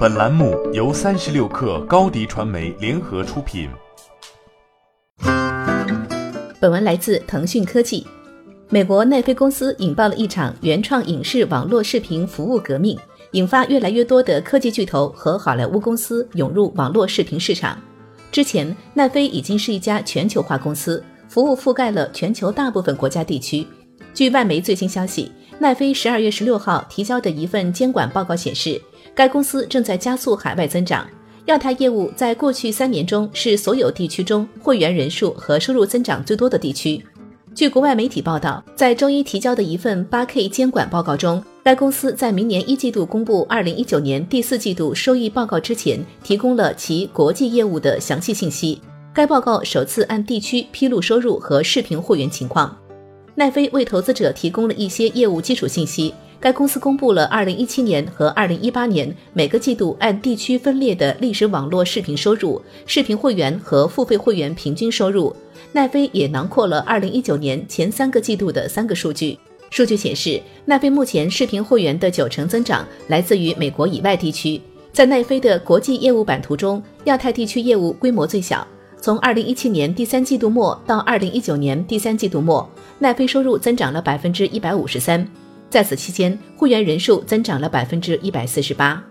本栏目由三十六氪高低传媒联合出品。本文来自腾讯科技。美国奈飞公司引爆了一场原创影视网络视频服务革命，引发越来越多的科技巨头和好莱坞公司涌入网络视频市场。之前，奈飞已经是一家全球化公司，服务覆盖了全球大部分国家地区。据外媒最新消息，奈飞十二月十六号提交的一份监管报告显示。该公司正在加速海外增长，亚太业务在过去三年中是所有地区中会员人数和收入增长最多的地区。据国外媒体报道，在周一提交的一份 8K 监管报告中，该公司在明年一季度公布2019年第四季度收益报告之前，提供了其国际业务的详细信息。该报告首次按地区披露收入和视频会员情况。奈飞为投资者提供了一些业务基础信息。该公司公布了2017年和2018年每个季度按地区分列的历史网络视频收入、视频会员和付费会员平均收入。奈飞也囊括了2019年前三个季度的三个数据。数据显示，奈飞目前视频会员的九成增长来自于美国以外地区。在奈飞的国际业务版图中，亚太地区业务规模最小。从2017年第三季度末到2019年第三季度末，奈飞收入增长了百分之一百五十三。在此期间，会员人数增长了百分之一百四十八。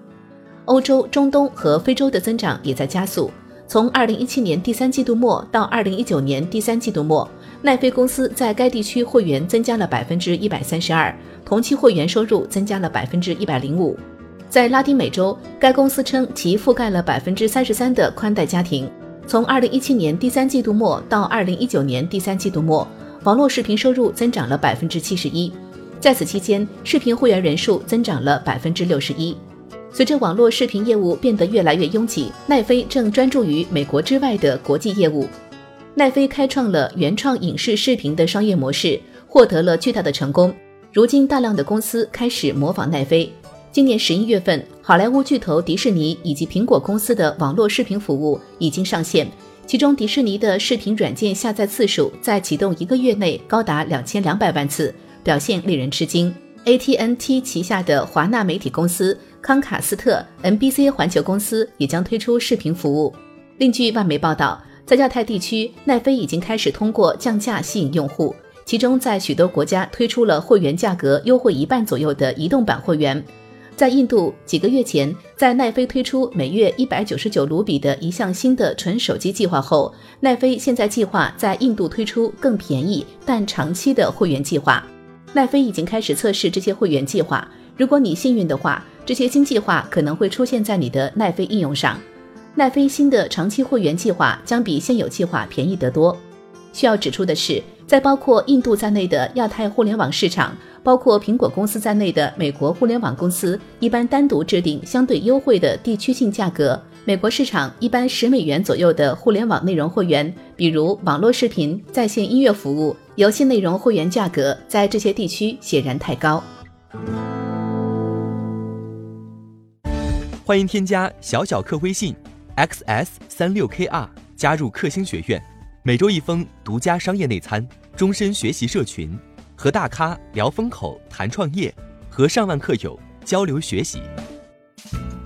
欧洲、中东和非洲的增长也在加速。从二零一七年第三季度末到二零一九年第三季度末，奈飞公司在该地区会员增加了百分之一百三十二，同期会员收入增加了百分之一百零五。在拉丁美洲，该公司称其覆盖了百分之三十三的宽带家庭。从二零一七年第三季度末到二零一九年第三季度末，网络视频收入增长了百分之七十一。在此期间，视频会员人数增长了百分之六十一。随着网络视频业务变得越来越拥挤，奈飞正专注于美国之外的国际业务。奈飞开创了原创影视视频的商业模式，获得了巨大的成功。如今，大量的公司开始模仿奈飞。今年十一月份，好莱坞巨头迪士尼以及苹果公司的网络视频服务已经上线，其中迪士尼的视频软件下载次数在启动一个月内高达两千两百万次。表现令人吃惊。ATNT 旗下的华纳媒体公司、康卡斯特、NBC 环球公司也将推出视频服务。另据外媒报道，在亚太地区，奈飞已经开始通过降价吸引用户，其中在许多国家推出了会员价格优惠一半左右的移动版会员。在印度，几个月前，在奈飞推出每月一百九十九卢比的一项新的纯手机计划后，奈飞现在计划在印度推出更便宜但长期的会员计划。奈飞已经开始测试这些会员计划。如果你幸运的话，这些新计划可能会出现在你的奈飞应用上。奈飞新的长期会员计划将比现有计划便宜得多。需要指出的是，在包括印度在内的亚太互联网市场，包括苹果公司在内的美国互联网公司一般单独制定相对优惠的地区性价格。美国市场一般十美元左右的互联网内容会员，比如网络视频、在线音乐服务。游戏内容会员价格在这些地区显然太高。欢迎添加小小客微信，xs 三六 kr 加入克星学院，每周一封独家商业内参，终身学习社群，和大咖聊风口谈创业，和上万客友交流学习。